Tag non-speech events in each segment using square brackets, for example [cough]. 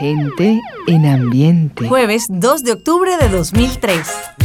Gente en ambiente. Jueves 2 de octubre de 2003.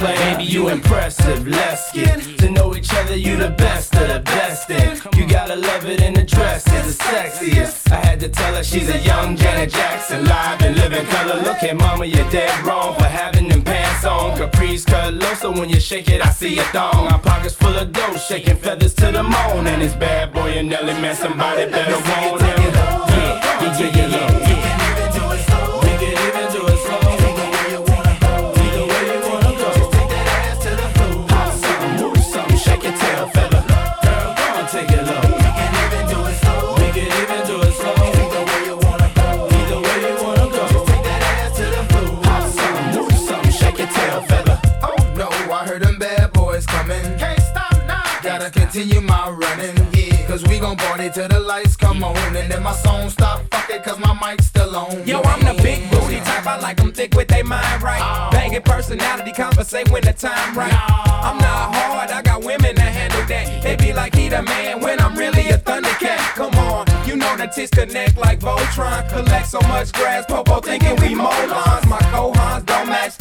Baby, you impressive. Let's get to know each other. You the best of the best. And you gotta love it in the dress. It's the sexiest. I had to tell her she's a young Janet Jackson. Live and living color. Look at mama, you're dead wrong for having them pants on. Caprice cut low, so when you shake it, I see a thong. My pockets full of dough, shaking feathers to the moon. And it's bad boy and Nelly, man. Somebody better want him. Yeah, yeah, yeah, yeah. And my song stop fucking cause my mic's still on. Yo, I'm the big booty type. I like them thick with they mind right. Oh. Banging personality, compensate when the time right. I'm not hard, I got women that handle that. They be like he the man when I'm really a thundercat. Come on, you know the tits connect like Voltron. Collect so much grass, Popo thinking we molons. My cohons don't match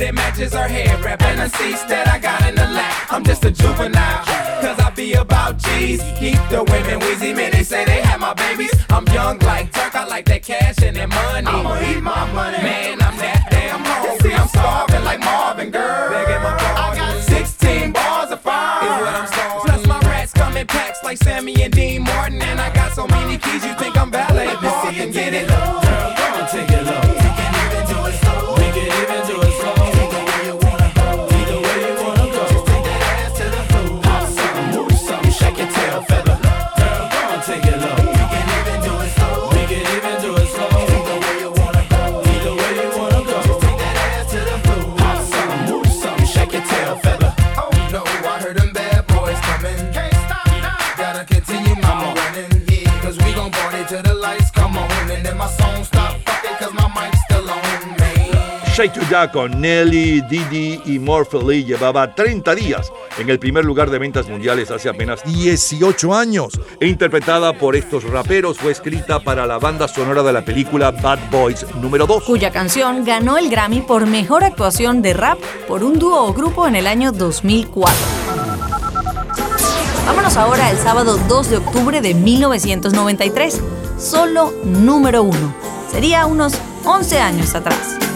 but it matches her hair Rapping and the seats that I got in the lap. I'm just a juvenile, cause I be about G's. Keep the women wheezy, man, they say they have my babies. I'm young like Turk, I like that cash and that money. I'ma eat my money. Man, I'm that damn hungry. I'm starving like Marvin, girl. I got 16 bars of fire. Is what I'm starving. Plus my rats come in packs like Sammy and Dean Martin. And I got so many keys, you think I'm valet. Let see get it. Shake To Ya con Nelly, Didi y Morphe llevaba 30 días en el primer lugar de ventas mundiales hace apenas 18 años. E interpretada por estos raperos, fue escrita para la banda sonora de la película Bad Boys número 2, cuya canción ganó el Grammy por mejor actuación de rap por un dúo o grupo en el año 2004. Vámonos ahora al sábado 2 de octubre de 1993, solo número 1. Sería unos 11 años atrás.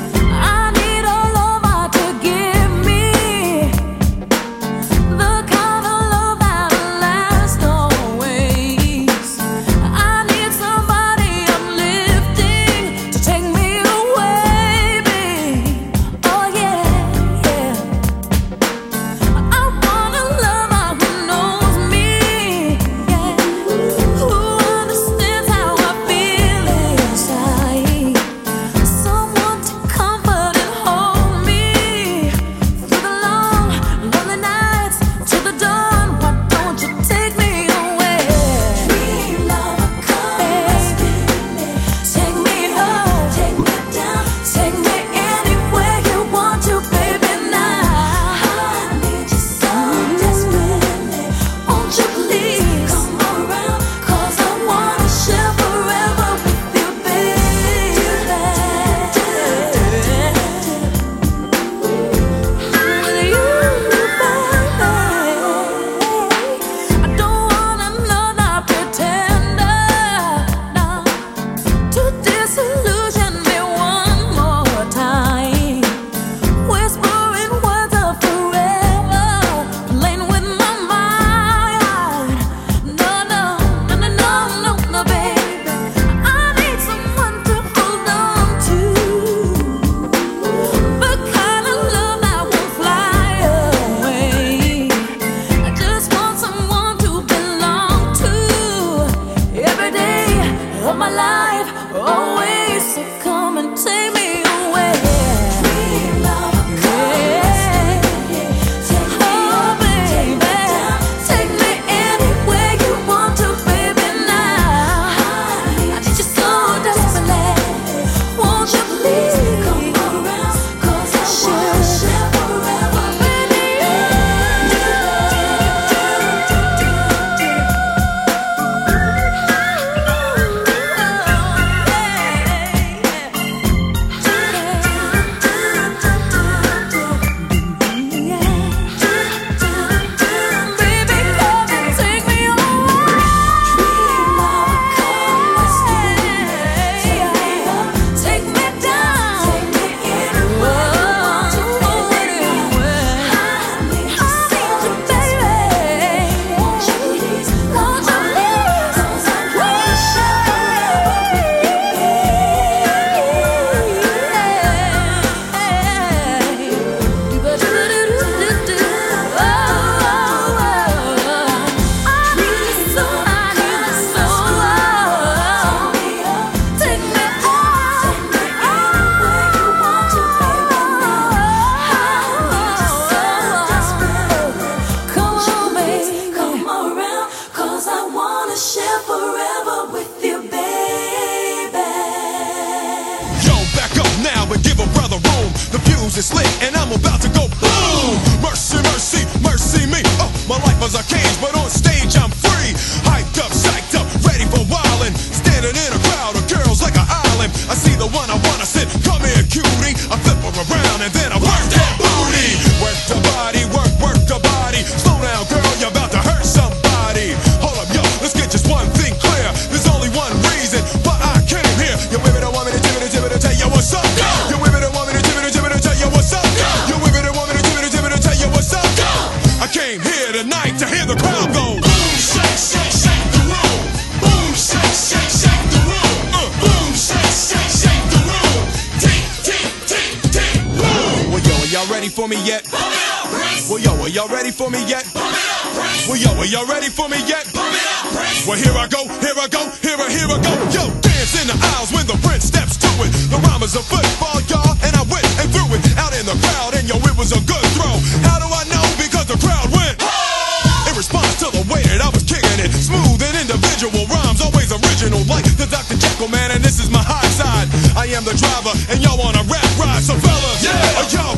Well, yo, are y'all ready for me yet? Pump it up, Prince. Well, here I go, here I go, here I, here I go. Yo, dance in the aisles when the Prince steps to it. The rhyme is a football, y'all, and I went and threw it out in the crowd, and yo, it was a good throw. How do I know? Because the crowd went. Oh! In response to the way that I was kicking it, smooth and individual rhymes, always original, like the Dr. Jekyll man, and this is my high side. I am the driver, and y'all on a rap ride, so fellas, yeah, are y'all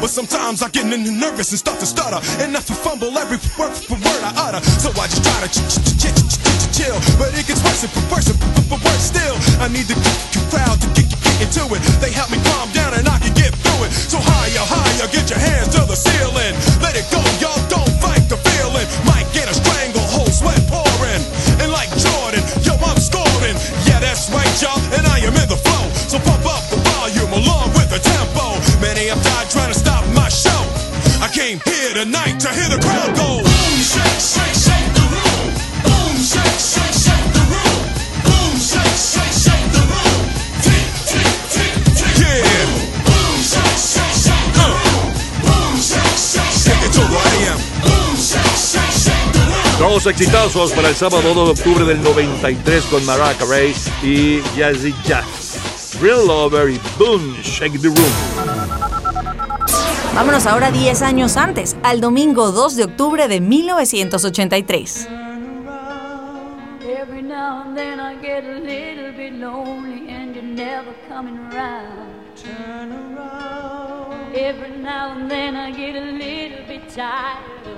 But sometimes I get nervous and start to stutter. And I fumble every word for word I utter. So I just try to ch ch ch ch ch chill. But it gets worse and worse and worse still. I need the crowd to get, get into it. They help me calm down and Dos exitazos para el sábado 2 de octubre del 93 con Mariah Carey y Jazzy Jazz. Real Lover y Boom, Shake the Room. Vámonos ahora 10 años antes, al domingo 2 de octubre de 1983. Every now and then I get a little bit lonely and you're never coming around. Turn around. Every now and then I get a little bit tired.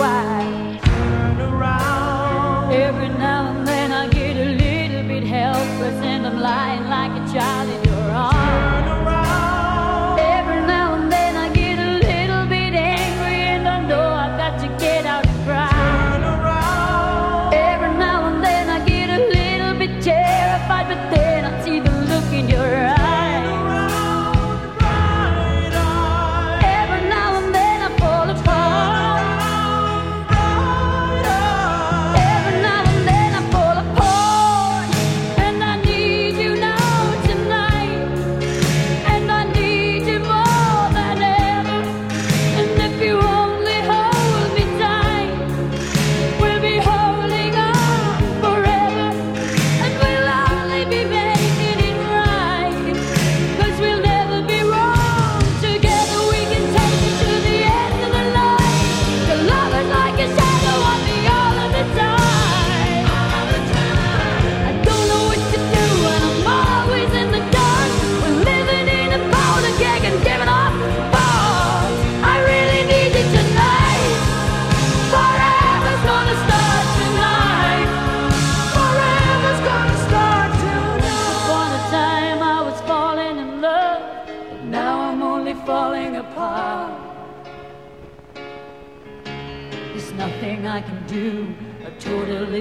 wide.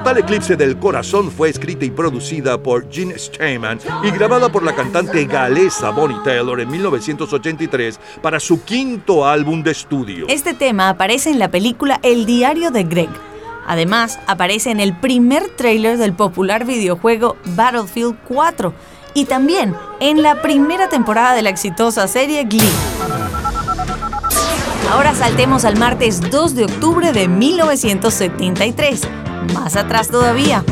Total Eclipse del Corazón fue escrita y producida por Gene Steinman y grabada por la cantante galesa Bonnie Taylor en 1983 para su quinto álbum de estudio. Este tema aparece en la película El diario de Greg. Además, aparece en el primer tráiler del popular videojuego Battlefield 4 y también en la primera temporada de la exitosa serie Glee. Ahora saltemos al martes 2 de octubre de 1973 más atrás todavía.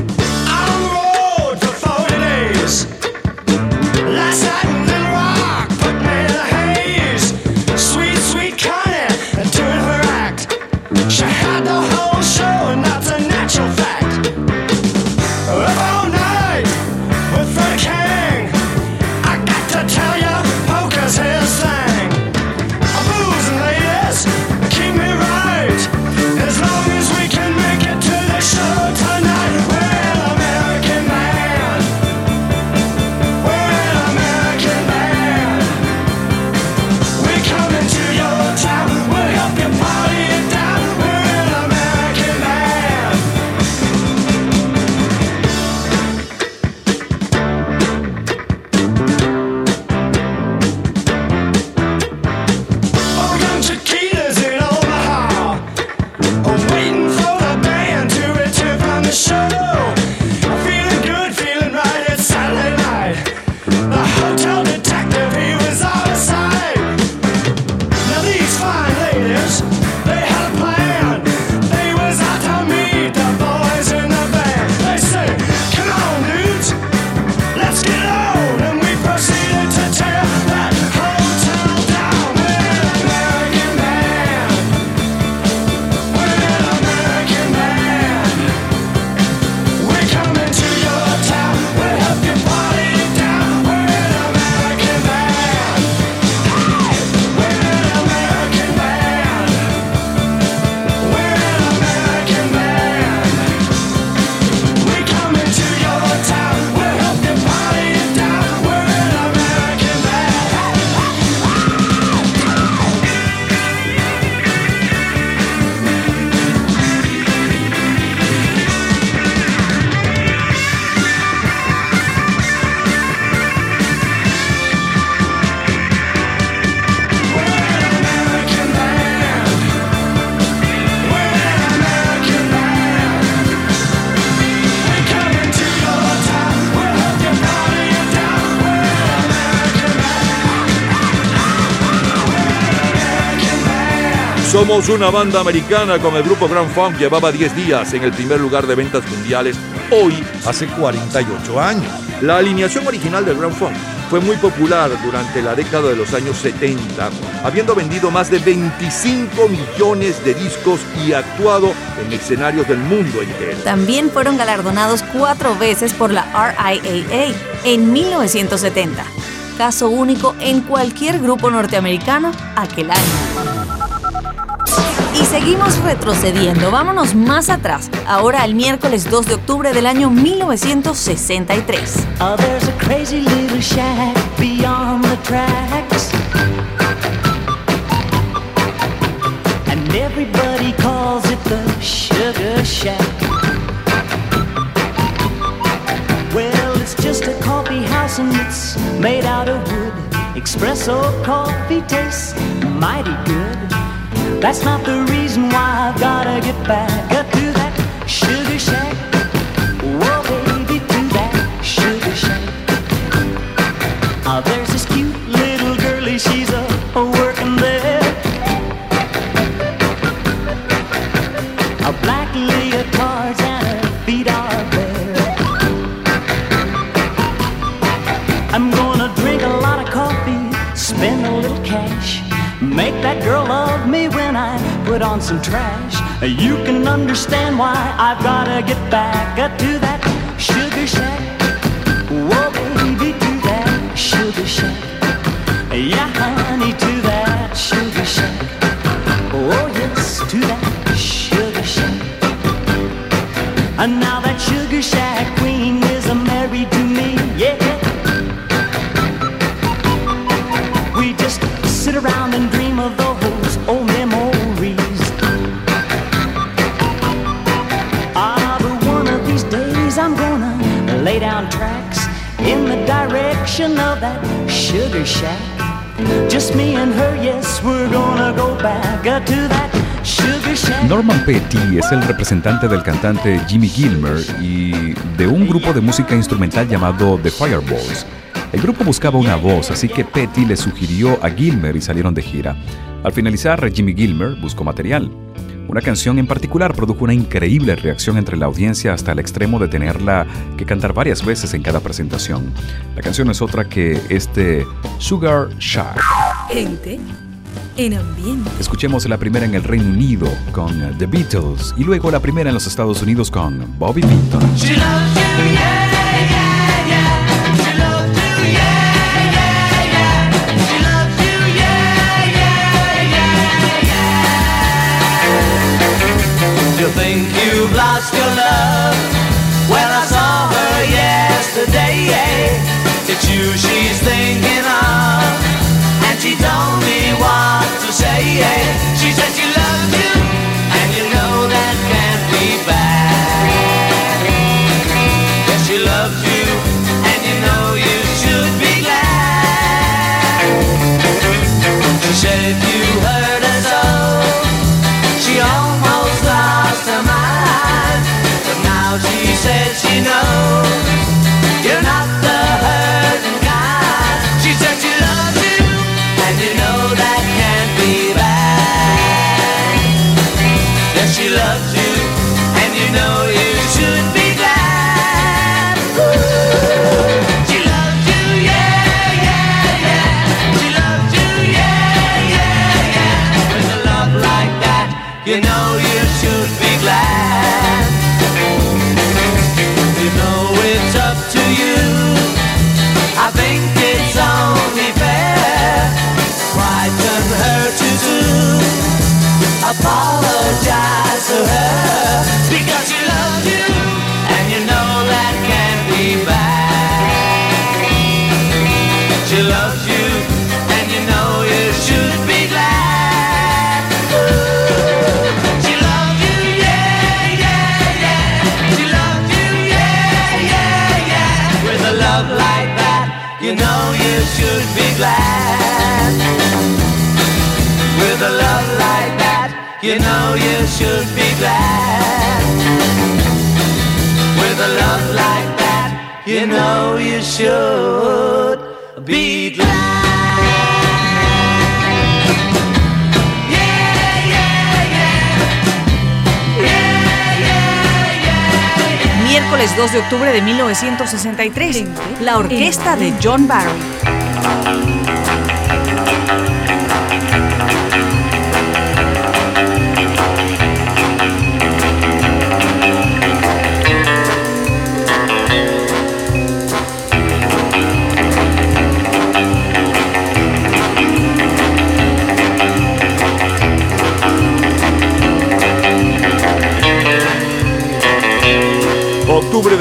Somos una banda americana con el grupo Grand Funk. Llevaba 10 días en el primer lugar de ventas mundiales, hoy hace 48 años. La alineación original del Grand Funk fue muy popular durante la década de los años 70, habiendo vendido más de 25 millones de discos y actuado en escenarios del mundo entero. También fueron galardonados cuatro veces por la RIAA en 1970. Caso único en cualquier grupo norteamericano aquel año. Seguimos retrocediendo, vámonos más atrás, ahora al miércoles 2 de octubre del año 1963. Oh, there's a crazy little shack beyond the tracks. And everybody calls it the Sugar Shack. Well, it's just a coffee house and it's made out of wood. Espresso coffee tastes mighty good. That's not the reason why I've gotta get back up to that Sugar Shack. Some trash. You can understand why I've gotta get back uh, to that sugar shack. Whoa, baby, to that sugar shack. Yeah, honey, to that sugar shack. Oh, yes, to that sugar shack. And now Norman Petty es el representante del cantante Jimmy Gilmer y de un grupo de música instrumental llamado The Fireballs. El grupo buscaba una voz, así que Petty le sugirió a Gilmer y salieron de gira. Al finalizar, Jimmy Gilmer buscó material. Una canción en particular produjo una increíble reacción entre la audiencia hasta el extremo de tenerla que cantar varias veces en cada presentación. La canción es otra que este Sugar Shack. Gente en ambiente. Escuchemos la primera en el Reino Unido con The Beatles y luego la primera en los Estados Unidos con Bobby Vinton. Lost your love? Well, I saw her yesterday. It's you she's thinking of, and she told me what to say. She said you, you know you should be glad. With a love like that, you know you should be glad. miércoles 2 de octubre de 1963, la orquesta de John Barry.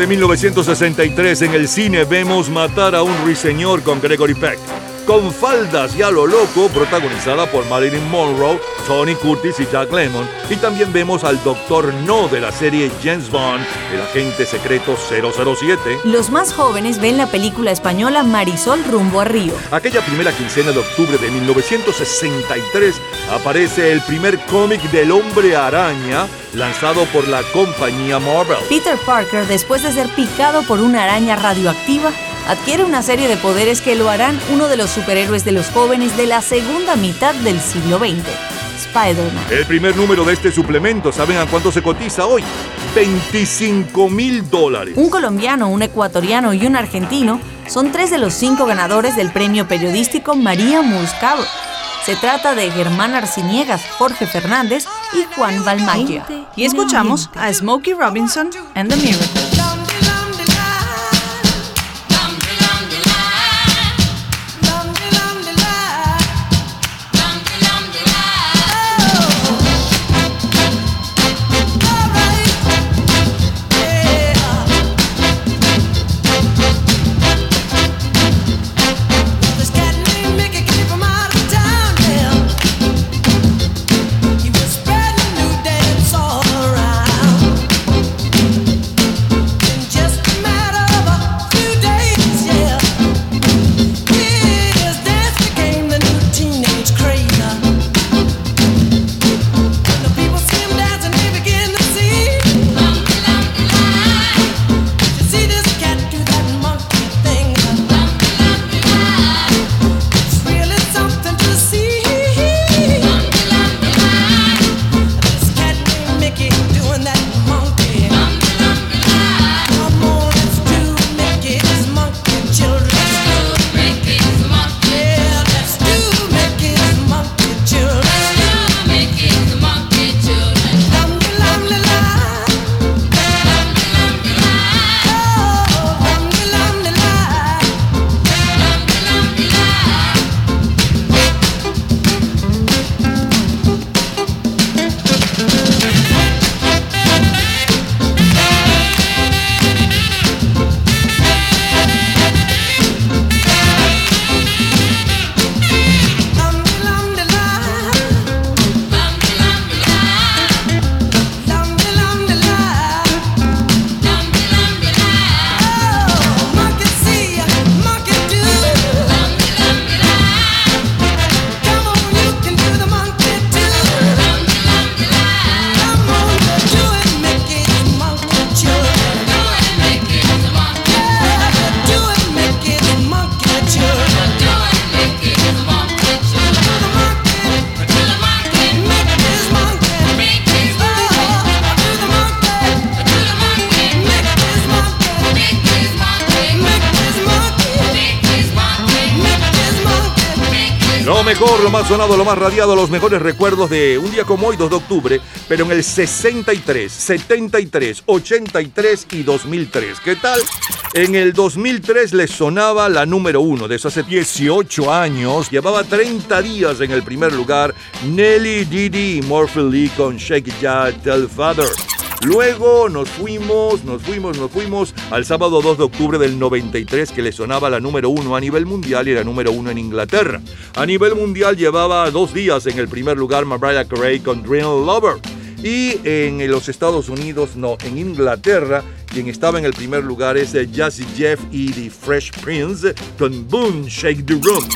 De 1963 en el cine vemos Matar a un ruiseñor con Gregory Peck. Con faldas y a lo loco, protagonizada por Marilyn Monroe, Tony Curtis y Jack Lemmon. Y también vemos al Doctor No de la serie James Bond, el agente secreto 007. Los más jóvenes ven la película española Marisol rumbo a Río. Aquella primera quincena de octubre de 1963 aparece el primer cómic del hombre araña lanzado por la compañía Marvel. Peter Parker, después de ser picado por una araña radioactiva, adquiere una serie de poderes que lo harán uno de los superhéroes de los jóvenes de la segunda mitad del siglo XX. Spider-Man. El primer número de este suplemento, ¿saben a cuánto se cotiza hoy? 25 mil dólares. Un colombiano, un ecuatoriano y un argentino son tres de los cinco ganadores del premio periodístico María Muscado. Se trata de Germán Arciniegas, Jorge Fernández y Juan Balmaya. Y escuchamos a Smokey Robinson and the Miracles. Sonado, lo más radiado, los mejores recuerdos de un día como hoy, 2 de octubre, pero en el 63, 73, 83 y 2003. ¿Qué tal? En el 2003 les sonaba la número uno, de eso hace 18 años. Llevaba 30 días en el primer lugar Nelly Didi y Murphy Lee con Shake It Tell Father. Luego nos fuimos, nos fuimos, nos fuimos al sábado 2 de octubre del 93 que le sonaba la número uno a nivel mundial y la número uno en Inglaterra. A nivel mundial llevaba dos días en el primer lugar Mariah Carey con Dream Lover. Y en los Estados Unidos, no, en Inglaterra, quien estaba en el primer lugar es eh, Jazzy Jeff y The Fresh Prince con Boom Shake the Room.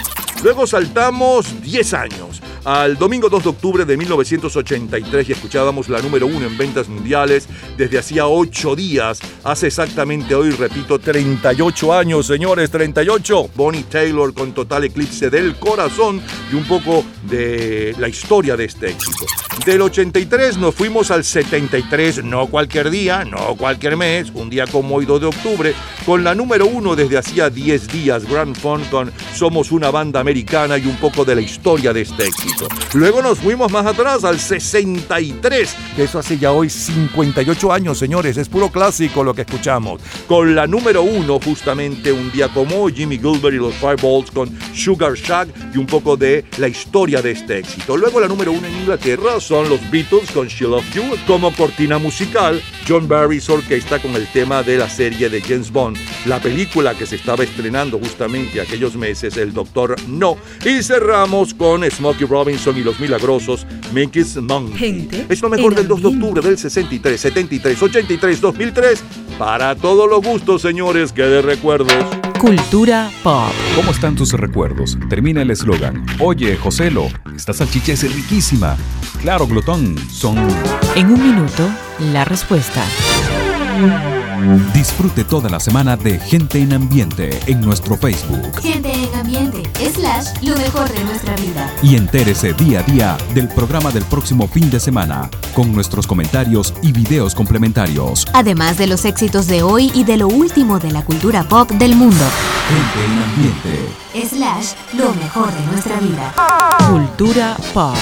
Luego saltamos 10 años al domingo 2 de octubre de 1983 y escuchábamos la número uno en ventas mundiales desde hacía 8 días. Hace exactamente hoy, repito, 38 años, señores, 38. Bonnie Taylor con total eclipse del corazón y un poco de la historia de este éxito. Del 83 nos fuimos al 73, no cualquier día, no cualquier mes, un día como hoy 2 de octubre, con la número uno desde hacía 10 días, Grand Funk Somos una banda americana y un poco de la historia de este éxito. Luego nos fuimos más atrás al 63, que eso hace ya hoy 58 años, señores, es puro clásico lo que escuchamos. Con la número uno, justamente un día como hoy, Jimmy Gilbert y los Fireballs con Sugar Shack y un poco de la historia de este éxito. Luego la número uno en Inglaterra son los Beatles con She Loves You como cortina musical, John Barry's orquesta con el tema de la serie de James Bond, la película que se estaba estrenando justamente aquellos meses, El Doctor No, y cerramos con Smokey Robinson y los milagrosos Mickey's Monkey. Gente Es lo mejor del 2 de octubre del 63, 73, 83, 2003, para todos los gustos, señores, que de recuerdos. Cultura pop. ¿Cómo están tus recuerdos? Termina el eslogan. Oye, Joselo, esta salchicha es riquísima. Claro, glotón, son... En un minuto, la respuesta. Disfrute toda la semana de Gente en Ambiente en nuestro Facebook. Gente en ambiente, slash, lo mejor de nuestra vida. Y entérese día a día del programa del próximo fin de semana, con nuestros comentarios y videos complementarios. Además de los éxitos de hoy y de lo último de la cultura pop del mundo. Gente en Ambiente. Slash, lo mejor de nuestra vida. Cultura pop.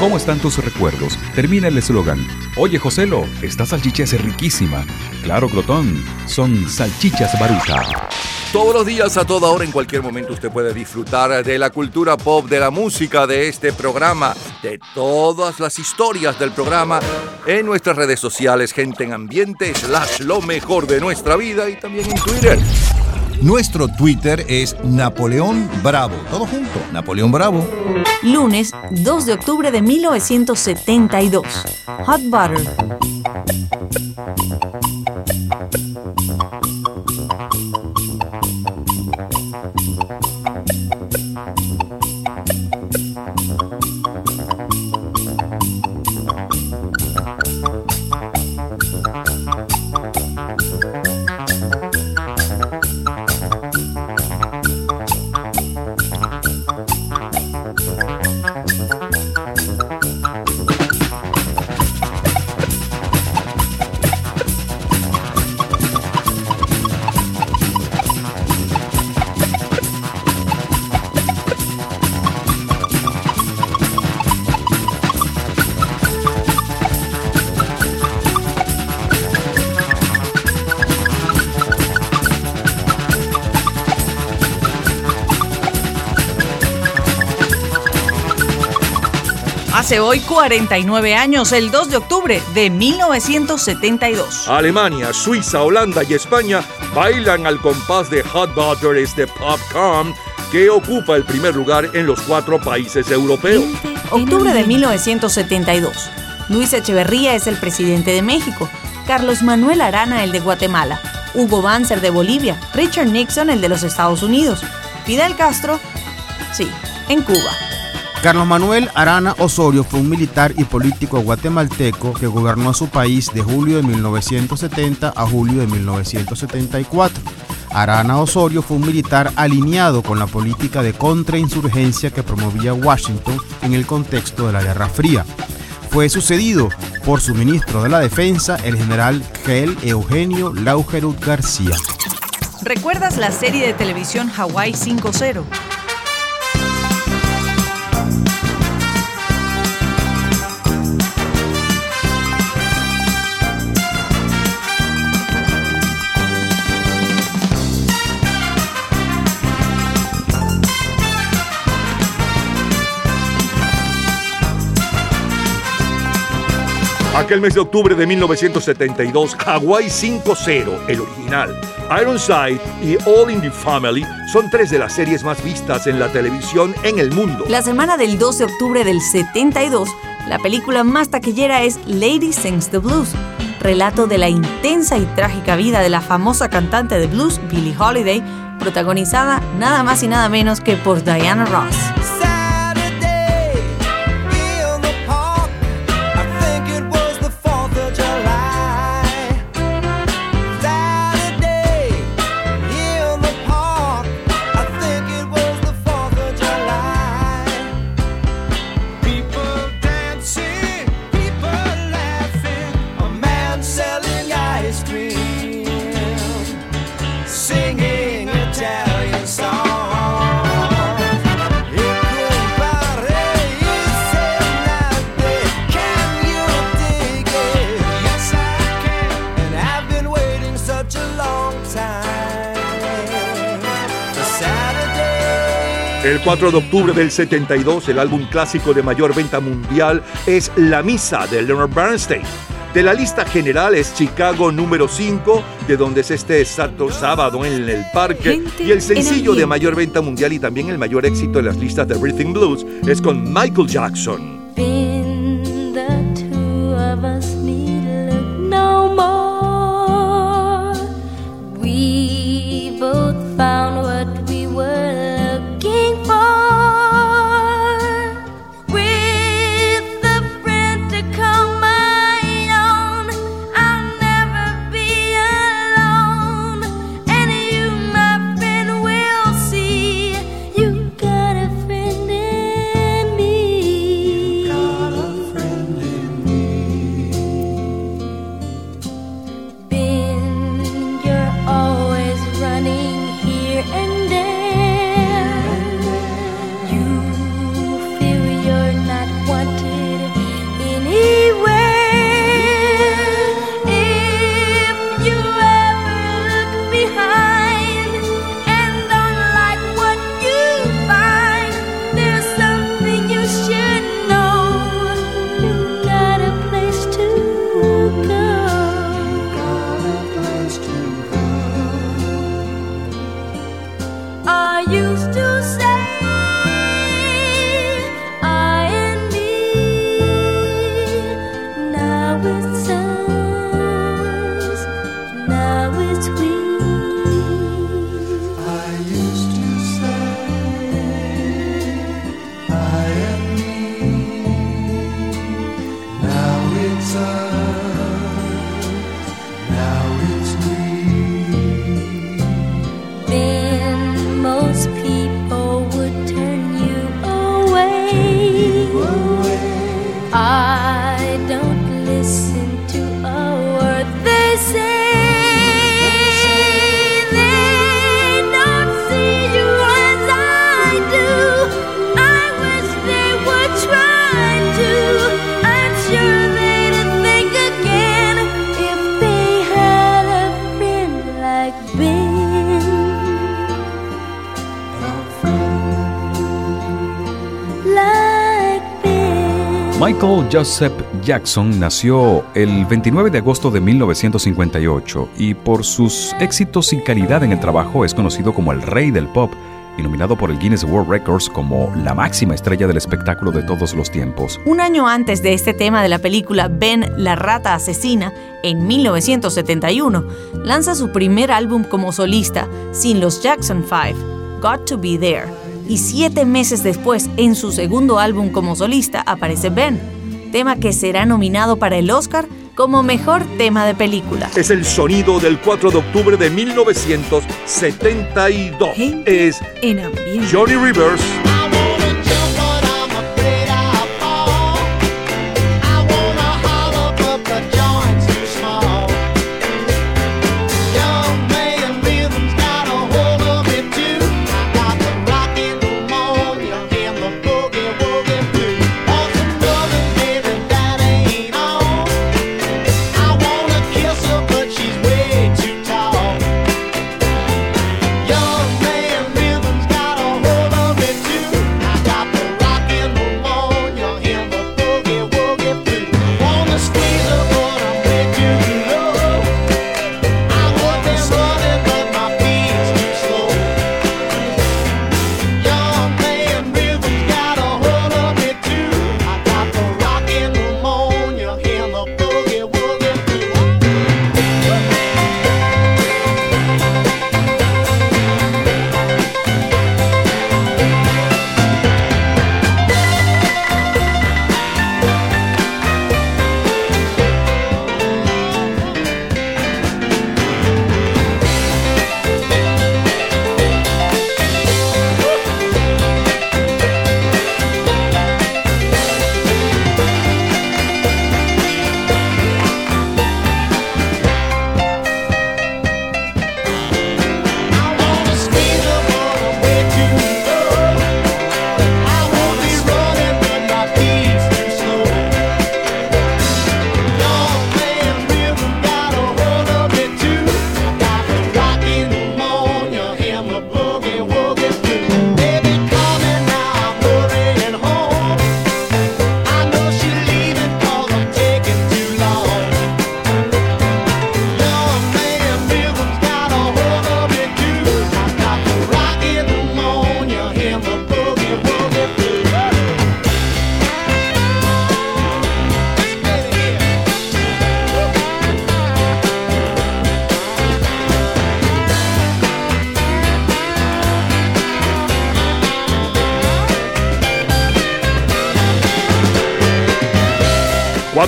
¿Cómo están tus recuerdos? Termina el eslogan. Oye, Joselo, esta salchicha es riquísima. Claro, glotón, son salchichas baruta. Todos los días, a toda hora, en cualquier momento, usted puede disfrutar de la cultura pop, de la música, de este programa, de todas las historias del programa en nuestras redes sociales, gente en ambiente, slash lo mejor de nuestra vida y también en Twitter. Nuestro Twitter es Napoleón Bravo. Todo junto, Napoleón Bravo. Lunes 2 de octubre de 1972. Hot Butter. Hace hoy 49 años, el 2 de octubre de 1972. Alemania, Suiza, Holanda y España bailan al compás de Hot Butter, este popcorn que ocupa el primer lugar en los cuatro países europeos. Octubre de 1972. Luis Echeverría es el presidente de México. Carlos Manuel Arana el de Guatemala. Hugo Banzer de Bolivia. Richard Nixon el de los Estados Unidos. Fidel Castro, sí, en Cuba. Carlos Manuel Arana Osorio fue un militar y político guatemalteco que gobernó su país de julio de 1970 a julio de 1974. Arana Osorio fue un militar alineado con la política de contrainsurgencia que promovía Washington en el contexto de la Guerra Fría. Fue sucedido por su ministro de la Defensa, el general Gel Eugenio Laugerud García. ¿Recuerdas la serie de televisión Hawaii 5-0? Aquel mes de octubre de 1972, Hawaii 5-0, el original, Ironside y All in the Family son tres de las series más vistas en la televisión en el mundo. La semana del 2 de octubre del 72, la película más taquillera es Lady Sings the Blues, relato de la intensa y trágica vida de la famosa cantante de blues Billie Holiday, protagonizada nada más y nada menos que por Diana Ross. El 4 de octubre del 72, el álbum clásico de mayor venta mundial es La Misa de Leonard Bernstein. De la lista general es Chicago número 5, de donde es este exacto sábado en el parque. Gente Y el sencillo en de mayor venta mundial y también el mayor éxito en las listas de Rhythm Blues es con Michael Jackson. Joseph Jackson nació el 29 de agosto de 1958 y por sus éxitos y calidad en el trabajo es conocido como el rey del pop y nominado por el Guinness World Records como la máxima estrella del espectáculo de todos los tiempos. Un año antes de este tema de la película Ben, la rata asesina, en 1971, lanza su primer álbum como solista sin los Jackson 5, Got to Be There. Y siete meses después, en su segundo álbum como solista, aparece Ben, tema que será nominado para el Oscar como mejor tema de película. Es el sonido del 4 de octubre de 1972. Es En ambiente. Johnny Rivers.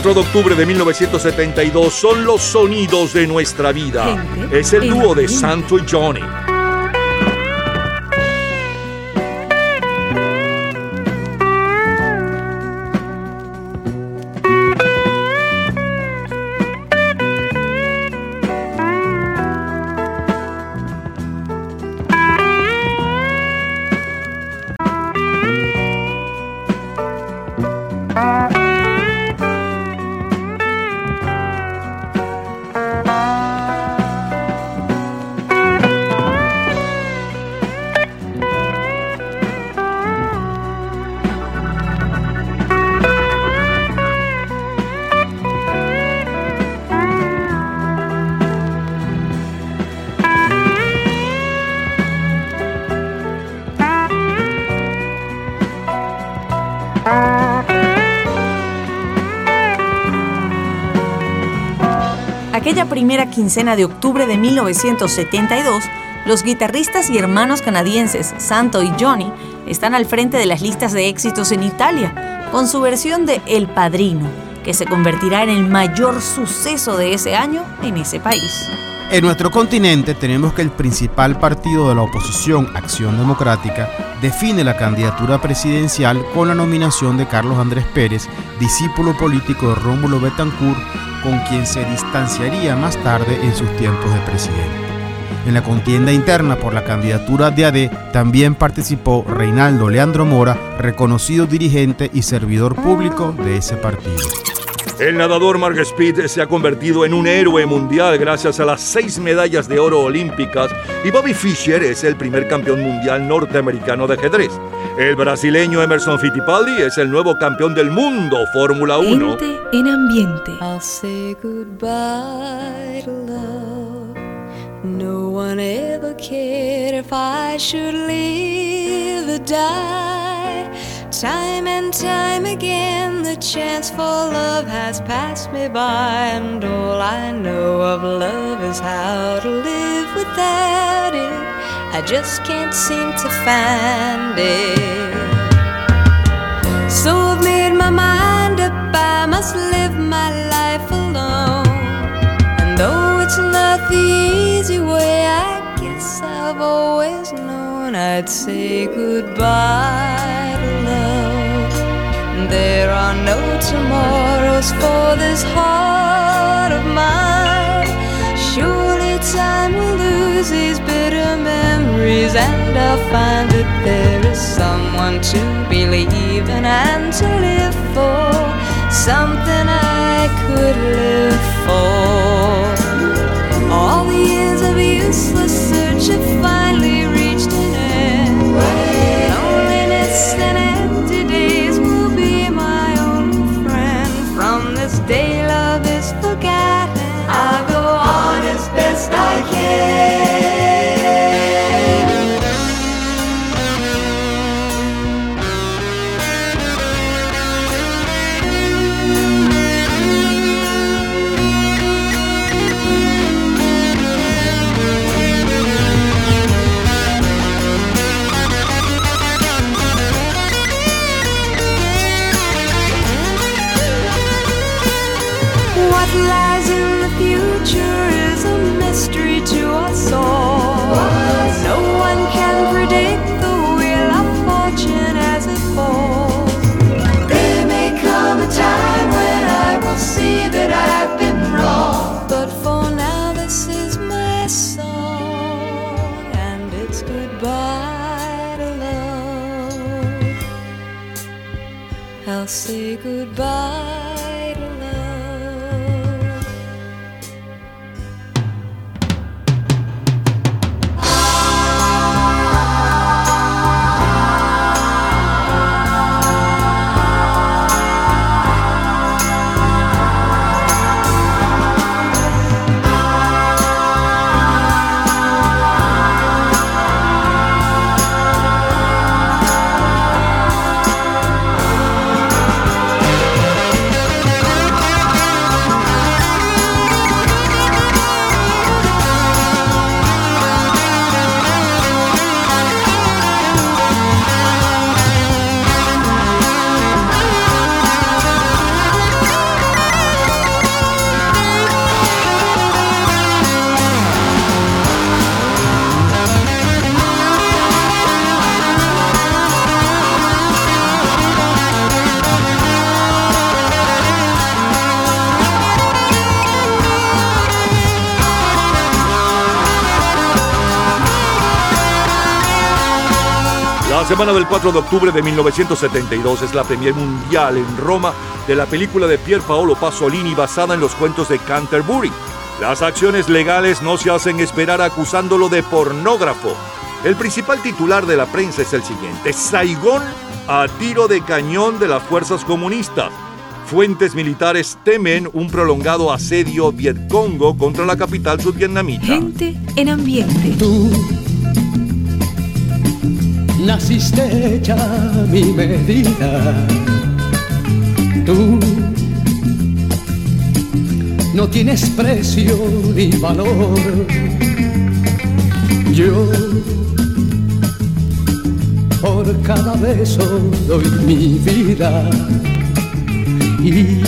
4 de octubre de 1972 son los sonidos de nuestra vida. Gente Es el dúo de. Santo y Johnny. Aquella primera quincena de octubre de 1972, los guitarristas y hermanos canadienses Santo y Johnny están al frente de las listas de éxitos en Italia, con su versión de El Padrino, que se convertirá en el mayor suceso de ese año en ese país. En nuestro continente tenemos que el principal partido de la oposición, Acción Democrática, define la candidatura presidencial con la nominación de Carlos Andrés Pérez, discípulo político de Rómulo Betancourt, con quien se distanciaría más tarde en sus tiempos de presidente. En la contienda interna por la candidatura de AD también participó Reinaldo Leandro Mora, reconocido dirigente y servidor público de ese partido. El nadador Mark Speed se ha convertido en un héroe mundial gracias a las seis medallas de oro olímpicas y Bobby Fischer es el primer campeón mundial norteamericano de ajedrez. El brasileño Emerson Fittipaldi es el nuevo campeón del mundo Fórmula 1. Gente en ambiente. I'll say goodbye to love. No one ever cared if I should live or die. Time and time again, the chance for love has passed me by, and all I know of love is how to live without it. I just can't seem to find it. So I've made my mind up, I must live my life alone. And though it's not the easy way, I guess I've always known I'd say goodbye There are no tomorrows for this heart of mine. Surely time will lose these bitter memories, and I'll find that there is someone to believe in and to live for. Something I could live for. All the years of useless search have finally reached an end. Loneliness and empty days forgotten. I'll go on as best I can. Semana del 4 de octubre de 1972 es la premier mundial en Roma de la película de Pier Paolo Pasolini basada en los cuentos de Canterbury. Las acciones legales no se hacen esperar acusándolo de pornógrafo. El principal titular de la prensa es el siguiente: Saigón a tiro de cañón de las fuerzas comunistas. Fuentes militares temen un prolongado asedio vietcongo contra la capital sudvietnamita. Gente en ambiente. Naciste hecha mi medida. Tú no tienes precio ni valor. Yo por cada beso doy mi vida y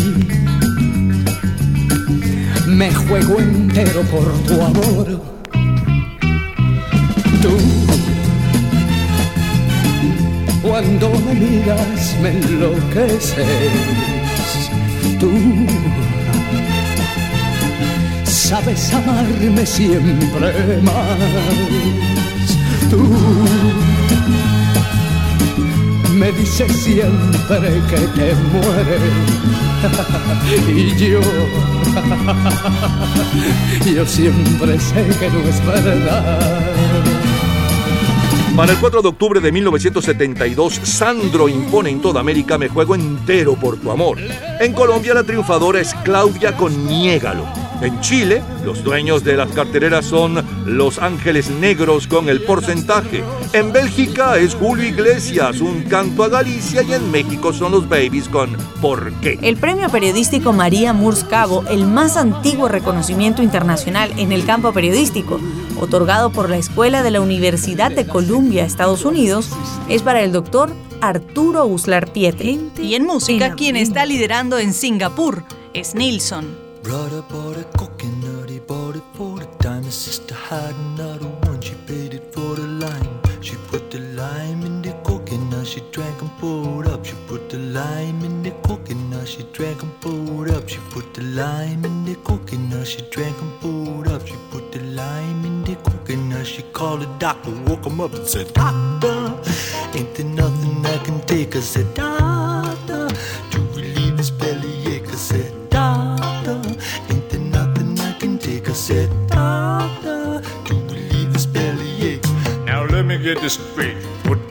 me juego entero por tu amor. Tú cuando me miras me enloqueces. Tú sabes amarme siempre más. Tú me dices siempre que te mueres. [laughs] y yo, [laughs] yo siempre sé que no es verdad. Para el 4 de octubre de 1972, Sandro impone en toda América Me juego entero por tu amor. En Colombia la triunfadora es Claudia con Niégalo. En Chile, los dueños de las cartereras son Los Ángeles Negros con el porcentaje. En Bélgica es Julio Iglesias, un canto a Galicia y en México son los Babies con ¿Por qué? El premio periodístico María Murs Cabo, el más antiguo reconocimiento internacional en el campo periodístico, otorgado por la Escuela de la Universidad de Columbia, Estados Unidos, es para el doctor Arturo Uslar Pietri. Y en música, quien está liderando en Singapur es Nilsson. The she paid it for the lime. She put the lime in the coconut, she drank and poured up. She put the lime in the coconut, she drank and poured up. She put the lime in the coconut, she drank and poured up. She put the lime in the coconut, she called the doctor, woke him up and said, Doctor, ain't there nothing I can take? I said, Doctor, to relieve this bellyache. I said, Doctor, ain't there nothing I can take? I said, Doctor, to relieve this bellyache. Now let me get this straight. Put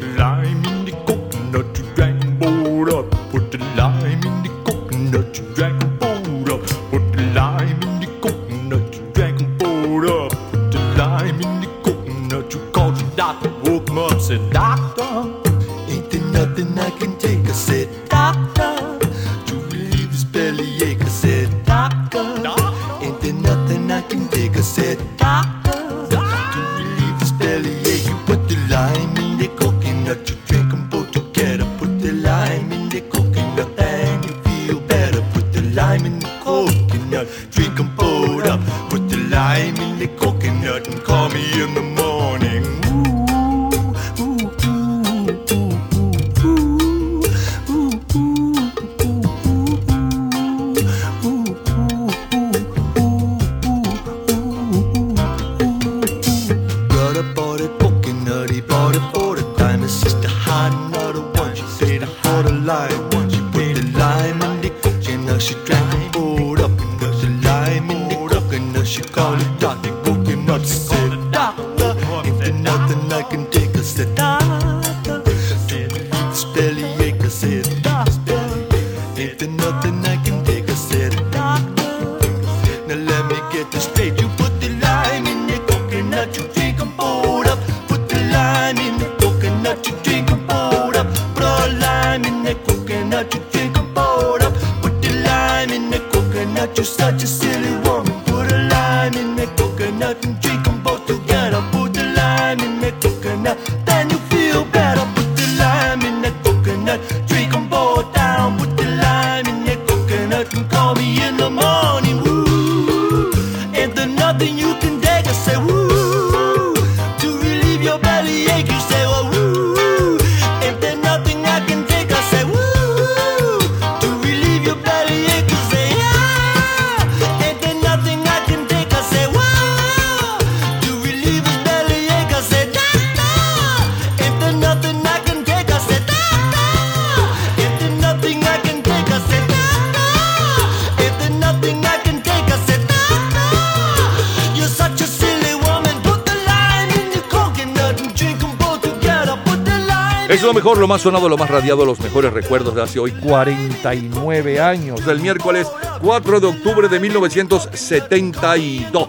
más sonado, lo más radiado, los mejores recuerdos de hace hoy 49 años, del miércoles 4 de octubre de 1972.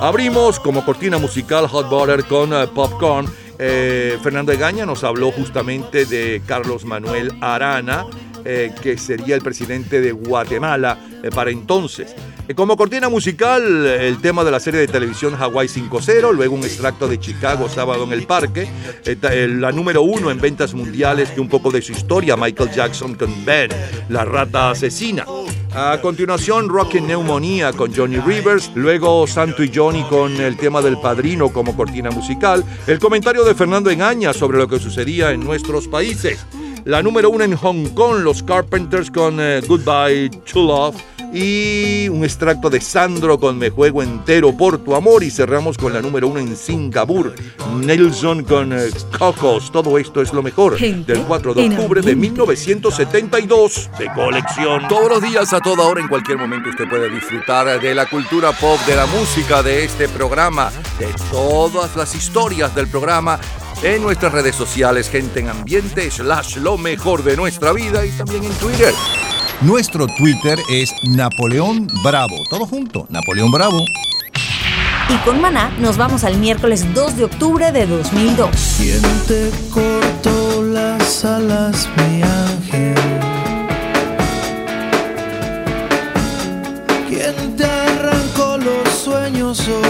Abrimos como cortina musical Hot Butter con eh, Popcorn. Eh, Fernando Egaña nos habló justamente de Carlos Manuel Arana, eh, que sería el presidente de Guatemala para entonces. Eh, como cortina musical, el tema de la serie de televisión Hawaii 5.0, luego un extracto de Chicago, Sábado en el Parque, eh, eh, la número uno en ventas mundiales y un poco de su historia, Michael Jackson con Ben, la rata asesina. A continuación, Rock and Neumonía con Johnny Rivers, luego Santo y Johnny con el tema del padrino como cortina musical, el comentario de Fernando Engaña sobre lo que sucedía en nuestros países. La número uno en Hong Kong, los Carpenters con eh, Goodbye to Love. Y un extracto de Sandro con Me Juego Entero por tu amor. Y cerramos con la número uno en Singapur, Nelson con eh, Cocos. Todo esto es lo mejor del 4 de octubre de 1972 de colección. Todos los días, a toda hora, en cualquier momento, usted puede disfrutar de la cultura pop, de la música, de este programa, de todas las historias del programa en nuestras redes sociales, gente en ambiente, slash lo mejor de nuestra vida y también en Twitter. Nuestro Twitter es Napoleón Bravo. Todo junto, Napoleón Bravo. Y con Maná nos vamos al miércoles 2 de octubre de 2002. ¿Quién te cortó las alas, mi ángel? ¿Quién te arrancó los sueños hoy?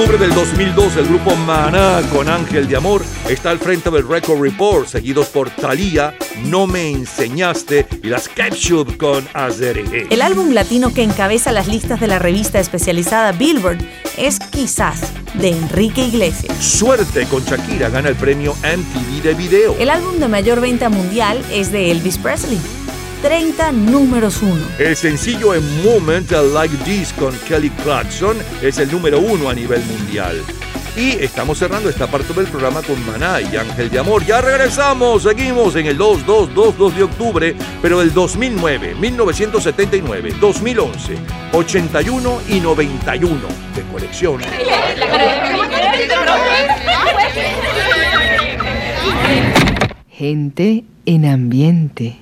Octubre del 2002, el grupo Maná con Ángel de Amor está al frente del Record Report, seguidos por Thalía, No Me Enseñaste y las Capsule con Azere. El álbum latino que encabeza las listas de la revista especializada Billboard es Quizás, de Enrique Iglesias. Suerte con Shakira gana el premio MTV de video. El álbum de mayor venta mundial es de Elvis Presley. 30 números 1. El sencillo en Moment Like This con Kelly Clarkson es el número uno a nivel mundial. Y estamos cerrando esta parte del programa con Maná y Ángel de Amor. Ya regresamos, seguimos en el 2, 2, 2, 2 de octubre, pero del 2009, 1979, 2011, 81 y 91 de colección. Gente en ambiente.